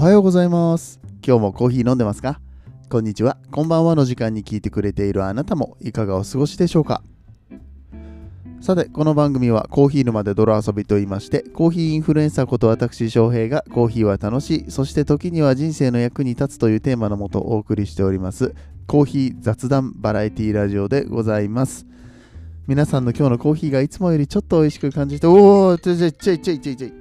おはようございます。今日もコーヒー飲んでますか？こんにちは、こんばんはの時間に聞いてくれているあなたもいかがお過ごしでしょうか？さて、この番組はコーヒー沼で泥遊びと言いまして、コーヒーインフルエンサーこと私翔平がコーヒーは楽しい、そして時には人生の役に立つというテーマのもとお送りしております、コーヒー雑談バラエティラジオでございます。皆さんの今日のコーヒーがいつもよりちょっと美味しく感じて、おー、ちょいちょいちょいちょいちょいちょい。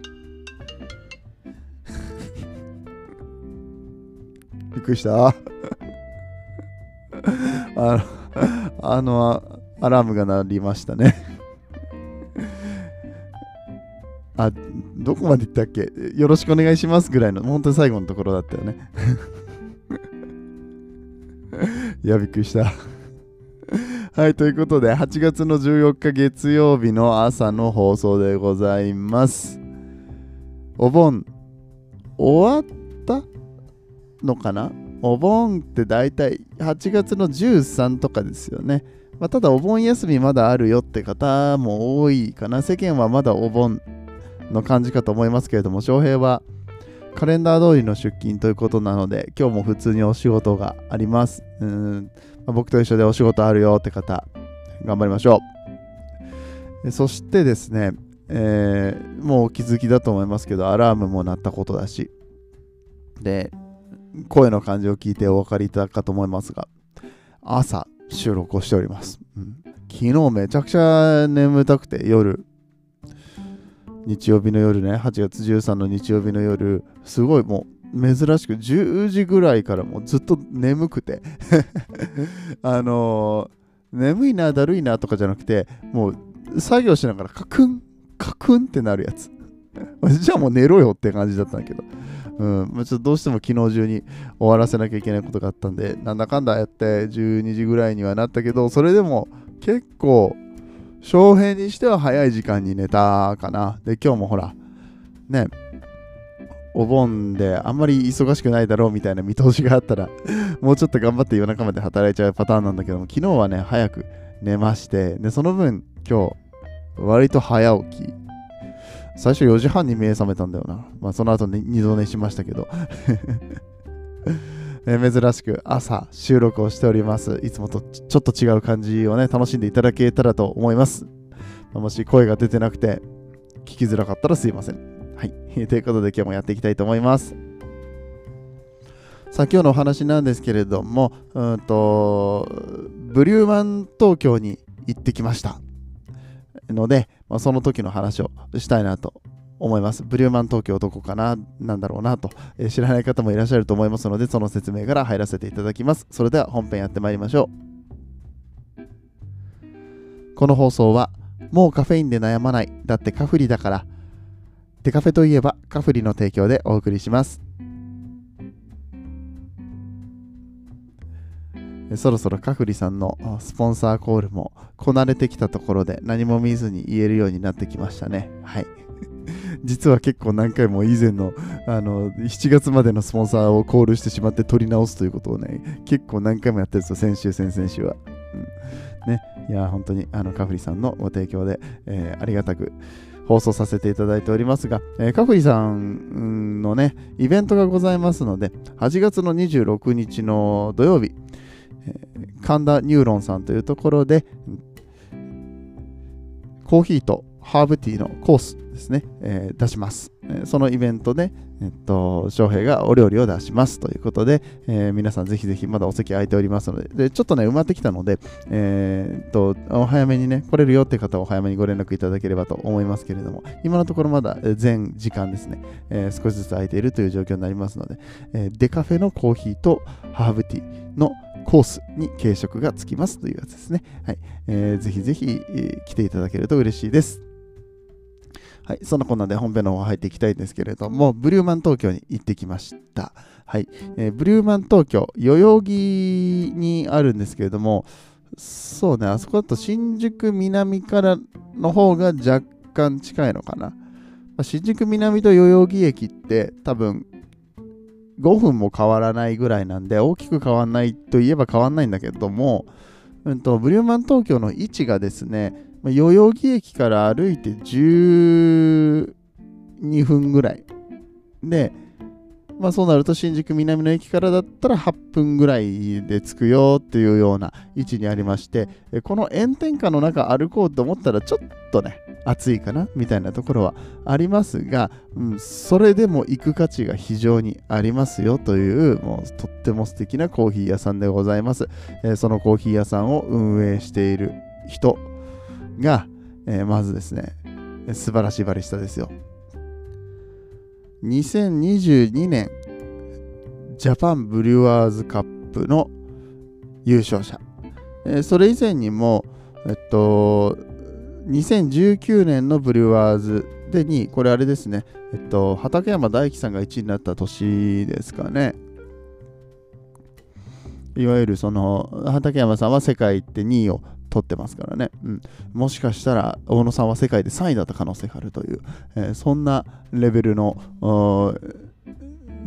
びっくりした。あの、あの、アラームが鳴りましたね。あ、どこまで行ったっけ？よろしくお願いしますぐらいの、本当に最後のところだったよね。いや、びっくりした。はい、ということで、8月の14日月曜日の朝の放送でございます。お盆、終わったのかな？お盆って大体8月の13とかですよね。まあ、ただお盆休みまだあるよって方も多いかな。世間はまだお盆の感じかと思いますけれども、翔平はカレンダー通りの出勤ということなので、今日も普通にお仕事があります。うんまあ僕と一緒でお仕事あるよって方、頑張りましょう。そしてですね、えーもうお気づきだと思いますけど、アラームも鳴ったことだし、で、声の感じを聞いてお分かりいただくかと思いますが、朝収録をしております。うん昨日めちゃくちゃ眠たくて夜、日曜日の夜ね、8月13の日曜日の夜、すごいもう珍しく10時ぐらいからもうずっと眠くて、あのー眠いな、だるいなとかじゃなくて、もう作業しながらカクン、カクンってなるやつ。じゃあもう寝ろよって感じだったんだけど。うん、まちょっとどうしても昨日中に終わらせなきゃいけないことがあったんで、なんだかんだやって12時ぐらいにはなったけど、それでも結構、翔平にしては早い時間に寝たかな。で、今日もほら、ね、お盆であんまり忙しくないだろうみたいな見通しがあったら、もうちょっと頑張って夜中まで働いちゃうパターンなんだけども、昨日はね、早く寝まして、で、その分今日、割と早起き。最初4時半に目覚めたんだよな。まあその後に二度寝しましたけど。え珍しく朝収録をしております。いつもとちちょっと違う感じをね、楽しんでいただけたらと思います。もし声が出てなくて聞きづらかったらすいません。はい。ということで今日もやっていきたいと思います。さあ今日のお話なんですけれども、うんと、ブリューマン東京に行ってきました。ので、まあ、その時の話をしたいなと思います。ブリューマン東京どこかななんだろうなと、えー知らない方もいらっしゃると思いますので、その説明から入らせていただきます。それでは本編やってまいりましょう。この放送は、もうカフェインで悩まない、だってカフリだから、デカフェといえばカフリの提供でお送りします。そろそろカフリさんのスポンサーコールもこなれてきたところで何も見ずに言えるようになってきましたね。はい。実は結構何回も以前のあの7月までのスポンサーをコールしてしまって取り直すということをね、結構何回もやってるんですよ、先週、先々週は。うん、ね、いや、本当にあのカフリさんのご提供で、えーありがたく放送させていただいておりますが、えーカフリさんのね、イベントがございますので、8月の26日の土曜日、神田ニューロンさんというところで、コーヒーとハーブティーのコースですね、えー出します。そのイベントで、えっと、翔平がお料理を出しますということで、えー皆さんぜひぜひまだお席空いておりますので、でちょっとね、埋まってきたので、えーっと、お早めにね、来れるよって方はお早めにご連絡いただければと思いますけれども、今のところまだ全時間ですね、え少しずつ空いているという状況になりますので、えーデカフェのコーヒーとハーブティーのコースに軽食がつきますというやつですね。はい。えーぜひぜひ、えー来ていただけると嬉しいです。はい。そんなこんなで本編の方入っていきたいんですけれども、ブリューマン東京に行ってきました。はい。えーブリューマン東京、代々木にあるんですけれども、そうね、あそこだと新宿南からの方が若干近いのかな。まあ新宿南と代々木駅って多分5分も変わらないぐらいなんで大きく変わんないといえば変わんないんだけども、うん、とブリューマン東京の位置がですね代々木駅から歩いて12分ぐらいでまあ、そうなると新宿南の駅からだったら8分ぐらいで着くよっていうような位置にありましてこの炎天下の中歩こうと思ったらちょっとね暑いかなみたいなところはありますが、うん、それでも行く価値が非常にありますよというもうとっても素敵なコーヒー屋さんでございます、えー、そのコーヒー屋さんを運営している人が、えー、まずですね素晴らしいバリスタですよ。2022年ジャパンブリュワーズカップの優勝者、え、それ以前にもえっと2019年のブリュワーズで2位、これあれですね、えっと、畠山大樹さんが1位になった年ですかね。いわゆるその畠山さんは世界って2位を取ってますからね、うん、もしかしたら大野さんは世界で3位だった可能性があるという、えー、そんなレベルの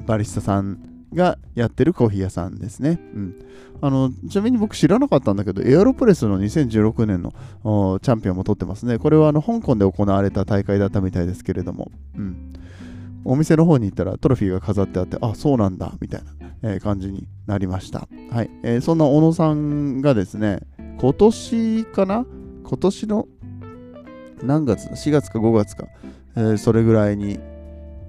バリスタさんがやってるコーヒー屋さんですね。うん、あのちなみに僕知らなかったんだけど、エアロプレスの2016年のチャンピオンも取ってますね。これはあの香港で行われた大会だったみたいですけれども、うん、お店の方に行ったらトロフィーが飾ってあって、あ、そうなんだ、みたいな、え、感じになりました。はい、えー、そんな小野さんがですね、今年かな？今年の何月 ?4 月か5月か、えー、それぐらいに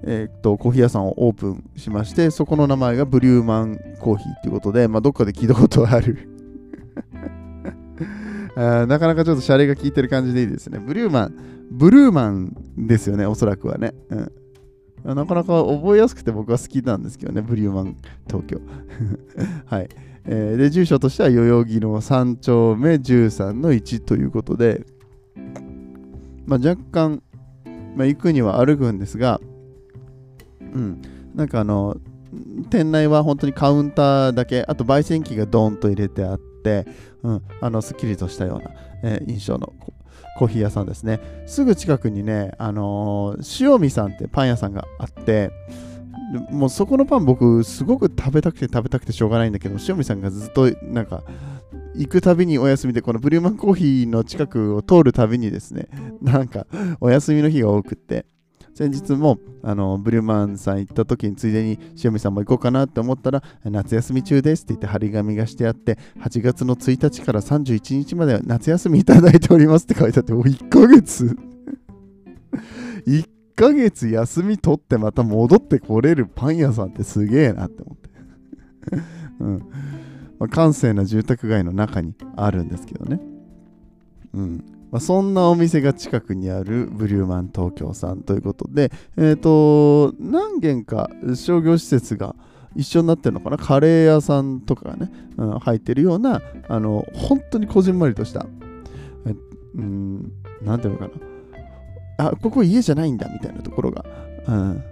えー、っとコーヒー屋さんをオープンしましてそこの名前がブリューマンコーヒーということで、まあ、どっかで聞いたことある。あなかなかちょっとシャレが効いてる感じでいいですね。ブリューマンブルーマンですよねおそらくはね、うん、なかなか覚えやすくて僕は好きなんですけどねブリューマン東京。はい、えー、で住所としては代々木の3丁目13の1ということで、まあ、若干、まあ、行くには歩くんですがうん、なんかあの店内は本当にカウンターだけあと焙煎機がドーンと入れてあって、うん、あのすっきりとしたような、えー、印象のコーヒー屋さんですね。すぐ近くにね、あのー、塩見さんってパン屋さんがあってもうそこのパン僕すごく食べたくて食べたくてしょうがないんだけど塩見さんがずっとなんか行くたびにお休みでこのブリューマンコーヒーの近くを通るたびにですねなんかお休みの日が多くって先日もあのブリューマンさん行った時についでに塩見さんも行こうかなって思ったら夏休み中ですって言って張り紙がしてあって8月の1日から31日まで夏休みいただいておりますって書いてあってお1ヶ月1ヶ月休み取ってまた戻ってこれるパン屋さんってすげえなって思って。うん。まあ、閑静な住宅街の中にあるんですけどね。うん。まあ、そんなお店が近くにあるブリューマン東京さんということで、えっ、ー、と、何軒か商業施設が一緒になってるのかな？カレー屋さんとかがね、うん、入ってるような、あの、本当にこじんまりとした、えうん、なんていうのかな？あ、ここ家じゃないんだみたいなところが、うん、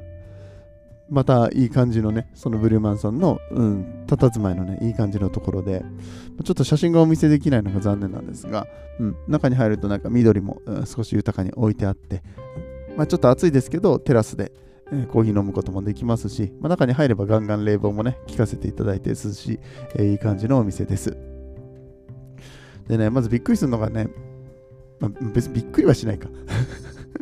またいい感じのね、そのブルーマンさんの、うん、佇まいのね、いい感じのところで、ちょっと写真がお見せできないのが残念なんですが、うん、中に入るとなんか緑も、うん、少し豊かに置いてあって、まあ、ちょっと暑いですけど、テラスで、え、コーヒー飲むこともできますし、まあ、中に入ればガンガン冷房もね、効かせていただいて涼しい、えー、いい感じのお店です。でね、まずびっくりするのがね、まあ、別にびっくりはしないか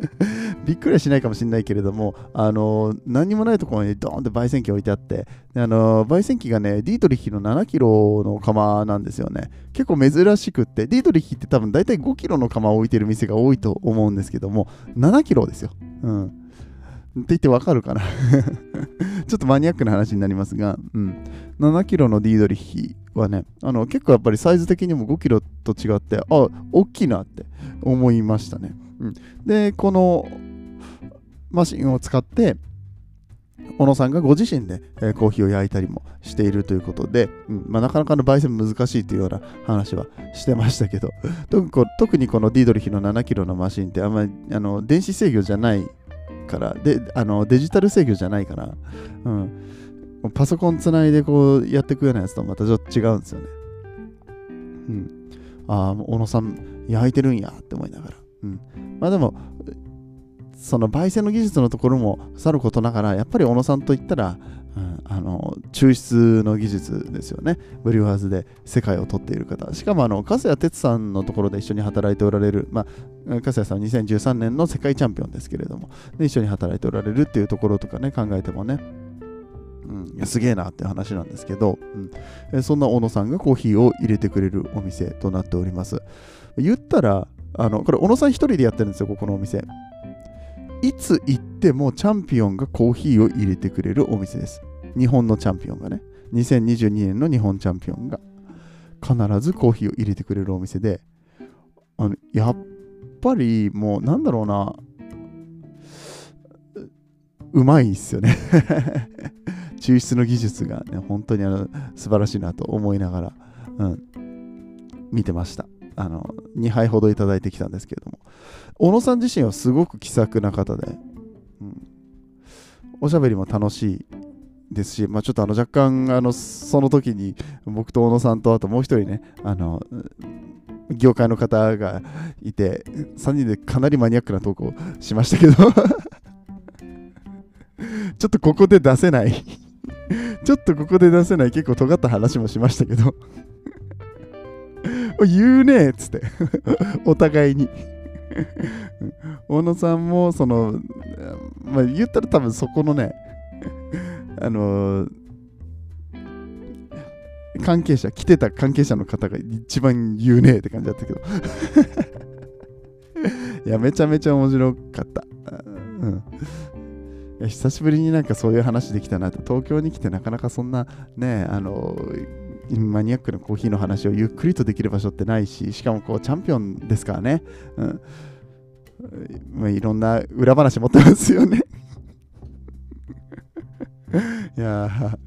びっくりはしないかもしれないけれども、あの何もないところにドーンって焙煎機置いてあって、あの焙煎機がね、ディートリヒの7キロの釜なんですよね。結構珍しくって、ディートリヒって多分大体5キロの釜を置いてる店が多いと思うんですけども、7キロですよ。うん。って言ってわかるかな。ちょっとマニアックな話になりますが、うん、7キロのディードリヒはね、あの結構やっぱりサイズ的にも5キロと違って、あ、大きいなって思いましたね。うん、で、このマシンを使って、小野さんがご自身で、え、コーヒーを焼いたりもしているということで、うん。まあ、なかなかの焙煎難しいというような話はしてましたけど、特にこのディードリヒの7キロのマシンってあんまりあの電子制御じゃないから。であのデジタル制御じゃないから、うん、パソコンつないでこうやっていくようなやつとまたちょっと違うんですよね。うん、ああ、小野さん焼いてるんやって思いながら。うん、まあでも、その焙煎の技術のところもさることながら、やっぱり小野さんといったら、あの抽出の技術ですよね。ブリュワーズで世界を取っている方。しかも、あの、粕谷哲さんのところで一緒に働いておられる、まあ、粕谷さんは2013年の世界チャンピオンですけれども、で一緒に働いておられるっていうところとかね、考えてもね、うん、すげえなって話なんですけど、うんそんな小野さんがコーヒーを入れてくれるお店となっております。言ったら、あのこれ小野さん一人でやってるんですよ、ここのお店。いつ行ってもチャンピオンがコーヒーを入れてくれるお店です。日本のチャンピオンがね、2022年の日本チャンピオンが必ずコーヒーを入れてくれるお店で、あのやっぱりもうなんだろうな、うまいっすよね。抽出の技術がね、本当にあの素晴らしいなと思いながら、うん、見てました。あの2杯ほどいただいてきたんですけれども、小野さん自身はすごく気さくな方で、うん、おしゃべりも楽しいですし、まあ、ちょっとあの若干あのその時に僕と小野さんとあともう一人ねあの業界の方がいて3人でかなりマニアックなトークをしましたけど。ちょっとここで出せない。ちょっとここで出せない結構尖った話もしましたけど。言うねえっつって。お互いに。大野さんもそのまあ言ったら多分そこのねあの関係者来てた関係者の方が一番言うねえって感じだったけど。いやめちゃめちゃ面白かった、うん。いや久しぶりになんかそういう話できたなと東京に来てなかなかそんなねあのマニアックなコーヒーの話をゆっくりとできる場所ってないししかもこうチャンピオンですからね、うん。まあ、いろんな裏話持ってますよね。いやー、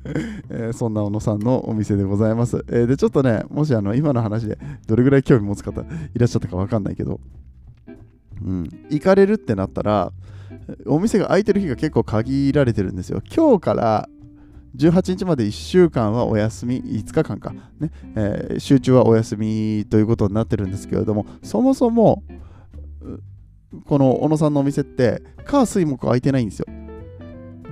えーそんな小野さんのお店でございます。えーで、ちょっとね、もしあの今の話でどれぐらい興味持つ方いらっしゃったかわかんないけど、うん、行かれるってなったら、お店が開いてる日が結構限られてるんですよ。今日から18日まで1週間はお休み、5日間か、ねえー集中はお休みということになってるんですけれども、そもそも、この小野さんのお店って、火水木空いてないんですよ。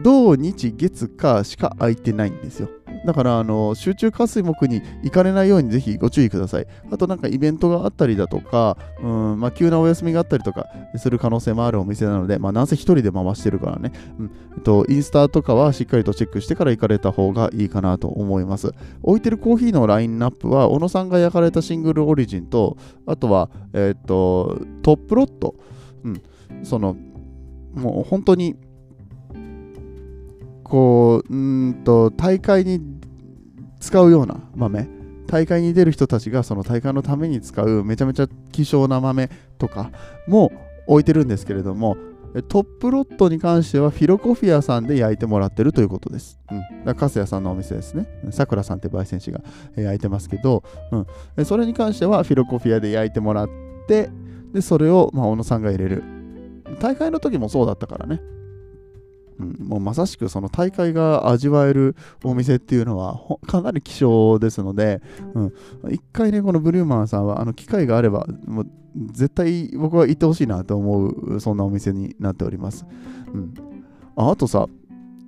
土日月火しか空いてないんですよ。だからあの集中火水木に行かれないようにぜひご注意ください。あとなんかイベントがあったりだとか、うんまあ、急なお休みがあったりとかする可能性もあるお店なので、まあ、なんせ一人で回してるからね、うんえっと、インスタとかはしっかりとチェックしてから行かれた方がいいかなと思います。置いてるコーヒーのラインナップは、小野さんが焼かれたシングルオリジンと、あとは、えっと、トップロット、うん、その、もう本当に、こう、うんと、大会に使うような豆、大会に出る人たちがその大会のために使うめちゃめちゃ希少な豆とかも置いてるんですけれども、トップロットに関してはフィロコフィアさんで焼いてもらってるということです。うん。だからカスヤさんのお店ですね。さくらさんって焙煎士が焼いてますけど、うん。それに関してはフィロコフィアで焼いてもらって、で、それを、まあ、小野さんが入れる。大会の時もそうだったからね。うん、もうまさしくその大会が味わえるお店っていうのはかなり希少ですので、うん、一回ね、このブリューマンさんはあの機会があれば、もう絶対僕は行ってほしいなと思う、そんなお店になっております。うん、ああとさ、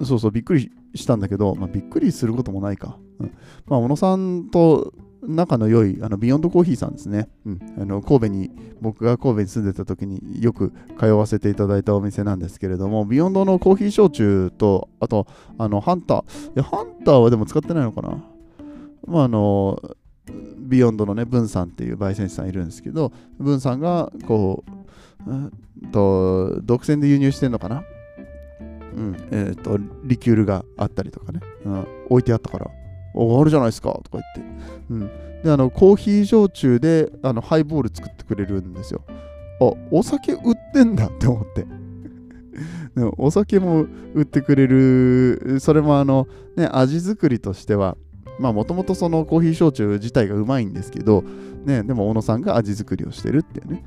そうそう、びっくりしたんだけど、まあ、びっくりすることもないか。うんまあ、小野さんと仲の良いあの Beyond Coffee さんですね、うん、あの神戸に僕が神戸に住んでた時によく通わせていただいたお店なんですけれども Beyond のコーヒー焼酎とあとあのハンター。いやハンターはでも使ってないのかな。まああの Beyond のね、ブンさんっていう焙煎士さんいるんですけど、ブンさんがこう、うんと独占で輸入してんのかな。うん、えっ、と、リキュールがあったりとかね、うん、置いてあったから、お、あるじゃないですかとか言って、うん。で、あの、コーヒー焼酎であのハイボール作ってくれるんですよ。あ、お酒売ってんだって思って。でもお酒も売ってくれる、それもあの、ね、味作りとしては、まあもともとそのコーヒー焼酎自体がうまいんですけど、ね、でも小野さんが味作りをしてるっていうね。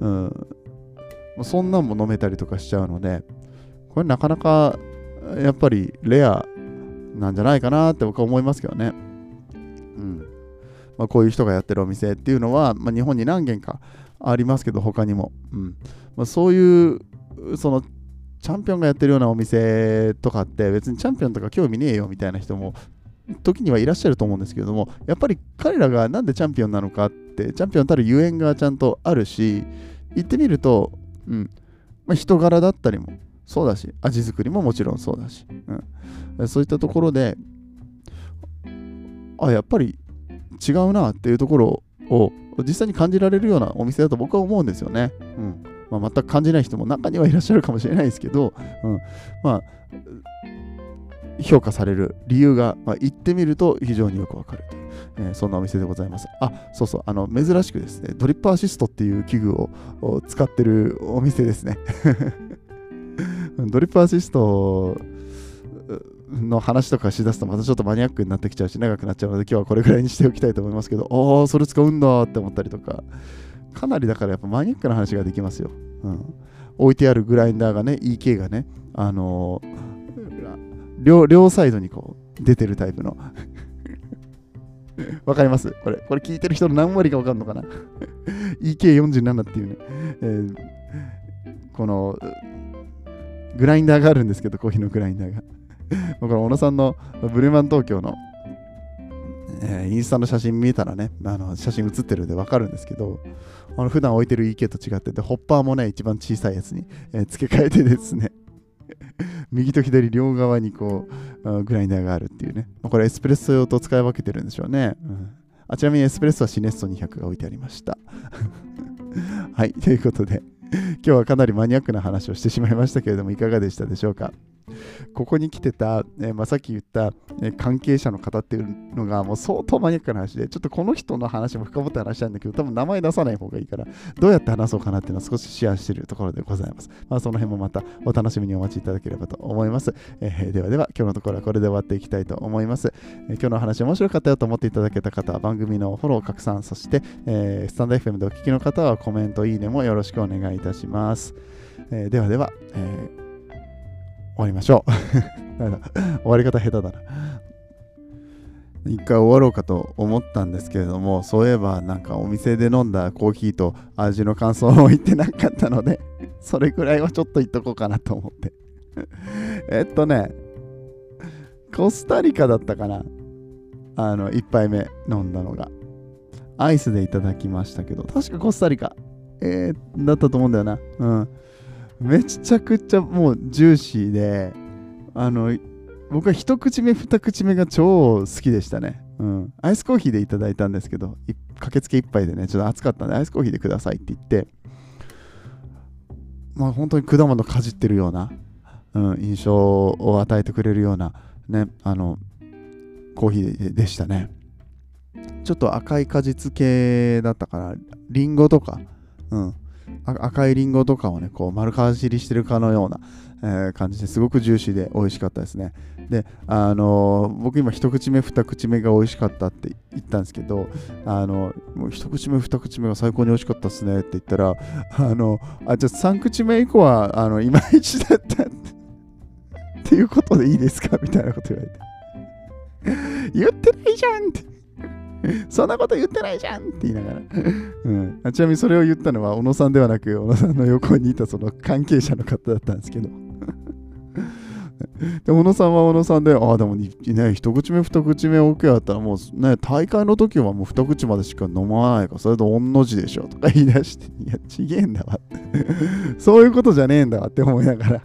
うん。そんなんも飲めたりとかしちゃうので、これなかなかやっぱりレアなんじゃないかなって僕は思いますけどね。うん。まあ、こういう人がやってるお店っていうのは、まあ、日本に何軒かありますけど、他にも。うん。まあ、そういう、その、チャンピオンがやってるようなお店とかって別にチャンピオンとか興味ねえよみたいな人も時にはいらっしゃると思うんですけれどもやっぱり彼らがなんでチャンピオンなのかってチャンピオンたるゆえんがちゃんとあるし言ってみると、うんまあ、人柄だったりもそうだし味作りももちろんそうだし、うん、そういったところであやっぱり違うなっていうところを実際に感じられるようなお店だと僕は思うんですよね。うんまあ、全く感じない人も中にはいらっしゃるかもしれないですけど、うん、まあ評価される理由が、まあ、行ってみると非常によくわかるという、えー、そんなお店でございます。あ、そうそう、あの珍しくですね、ドリップアシストっていう器具を使ってるお店ですね。ドリップアシストの話とかしだすとまたちょっとマニアックになってきちゃうし長くなっちゃうので今日はこれぐらいにしておきたいと思いますけど ああそれ使うんだって思ったりとか。かなりだからやっぱマニアックな話ができますよ、うん、置いてあるグラインダーがね EK がねあのー、両両サイドにこう出てるタイプの。わかります？これ。これ聞いてる人の何割かわかるのかな？EK47 っていうね、えー、このグラインダーがあるんですけど コーヒーのグラインダーが これ小野さんのブルーマン東京の、えー、インスタの写真見えたらね、あの写真写ってるんでわかるんですけど、あの普段置いてる EK と違ってて、ホッパーもね、一番小さいやつに、えー、付け替えてですね、右と左両側にこう、グラインダーがあるっていうね。これエスプレッソ用と使い分けてるんでしょうね。うん、あちなみにエスプレッソはシネスト200が置いてありました。はい、ということで、今日はかなりマニアックな話をしてしまいましたけれども、いかがでしたでしょうか？ここに来てた、えー、まあ、さっき言った、えー、関係者の方っていうのがもう相当マニアックな話で、ちょっとこの人の話も深掘って話したいんだけど、多分名前出さない方がいいから、どうやって話そうかなっていうのは少しシェアしているところでございます。まあ、その辺もまたお楽しみにお待ちいただければと思います。えー、ではでは、今日のところはこれで終わっていきたいと思います。え今日の話面白かったよと思っていただけた方は番組のフォロー、拡散、そして、えスタンド FM でお聞きの方はコメント、いいねもよろしくお願いいたします。えではでは、えー終わりましょう 終わり方下手だな。一回終わろうかと思ったんですけれども、そういえばなんかお店で飲んだコーヒーと味の感想を言ってなかったので、それぐらいはちょっと言っとこうかなと思って えっとね、コスタリカだったかな。あの、1杯目飲んだのが。アイスでいただきましたけど、確かコスタリカ、えー、だったと思うんだよな。うん。めちゃくちゃもうジューシーで、あの、僕は一口目、二口目が超好きでしたね。うん。アイスコーヒーでいただいたんですけど、駆けつけ一杯でね、ちょっと暑かったんで、アイスコーヒーでくださいって言って、まあ本当に果物かじってるような、うん、印象を与えてくれるような、ね、あの、コーヒーでしたね。ちょっと赤い果実系だったから、リンゴとか、うん、赤いリンゴとかをね、こう丸かじりしてるかのような、えー、感じですごくジューシーで美味しかったですね。で、あのー、僕今一口目、二口目が美味しかったって言ったんですけど、あのー、もう一口目、二口目が最高に美味しかったですねって言ったら、あのあ、じゃあ三口目以降は、あの、いまいちだったっていうことでいいですか？みたいなこと言われて。言ってないじゃんって。そんなこと言ってないじゃんって言いながら、ちなみにそれを言ったのは小野さんではなく小野さんの横にいたその関係者の方だったんですけど。で小野さんは小野さんで、ああ、でもね、一口目、二口目 OK だったら、もうね、大会の時はもう二口までしか飲まないから、それと同じでしょとか言い出して、いや、ちげえんだわ そういうことじゃねえんだわって思いながら。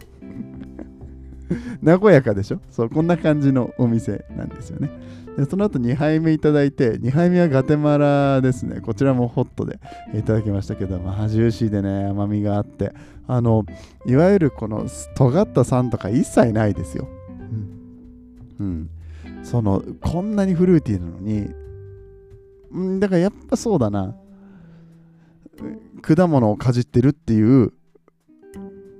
和やかでしょ？そう、こんな感じのお店なんですよね。でその後2杯目いただいて、2杯目はガテマラですね。こちらもホットでいただきましたけど、まあ、ジューシーでね、甘みがあって、あの、いわゆるこの尖った酸とか一切ないですよ。うん。うん、その、こんなにフルーティーなのに、ん、だからやっぱそうだな。果物をかじってるっていう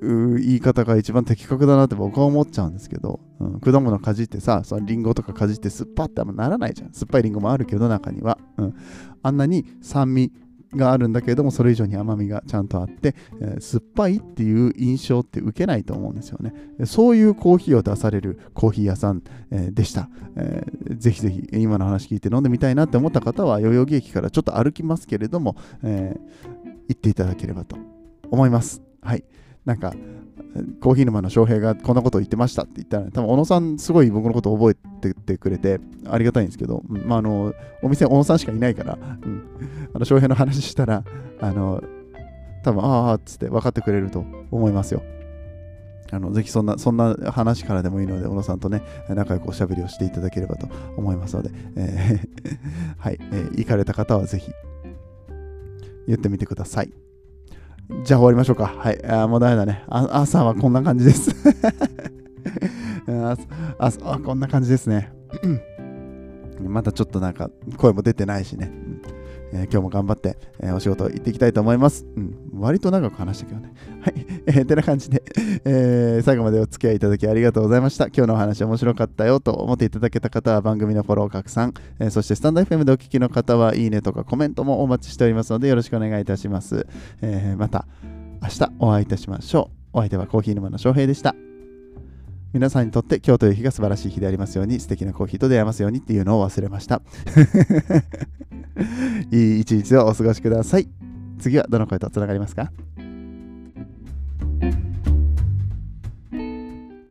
言い方が一番的確だなって僕は思っちゃうんですけど、うん、果物かじってさ、そのリンゴとかかじって酸っぱってあんまならないじゃん。酸っぱいリンゴもあるけど中には。うん、あんなに酸味があるんだけれども、それ以上に甘みがちゃんとあって、えー、酸っぱいっていう印象って受けないと思うんですよね。そういうコーヒーを出されるコーヒー屋さん、えー、でした、えー。ぜひぜひ今の話聞いて飲んでみたいなって思った方は、代々木駅からちょっと歩きますけれども、え行っていただければと思います。はい。なんか、コーヒー沼の翔平がこんなことを言ってましたって言ったら、多分小野さんすごい僕のことを覚えててくれてありがたいんですけど、まあ、あのお店小野さんしかいないから、うん、あの翔平の話したら、あの多分ああっつって分かってくれると思いますよ。あのぜひそんなそんな話からでもいいので小野さんとね仲良くおしゃべりをしていただければと思いますので、えー はい、えー行かれた方はぜひ言ってみてくださいじゃあ終わりましょうか。はい。あもうダメだね。あ朝はこんな感じです。あ朝はこんな感じですね。まだちょっとなんか声も出てないしね、うん。えー今日も頑張って、えーお仕事行っていきたいと思います。うん、割と長く話したけどね。はい。えーてな感じで、えー最後までお付き合いいただきありがとうございました。今日のお話面白かったよと思っていただけた方は番組のフォロー拡散、えーそしてスタンド FM でお聞きの方はいいねとかコメントもお待ちしておりますのでよろしくお願いいたします。えーまた明日お会いいたしましょう。お相手はコーヒー沼の翔平でした。皆さんにとって今日という日が素晴らしい日でありますように素敵なコーヒーと出会えますようにっていうのを忘れました。いい一日をお過ごしください。次はどの声とつながりますか？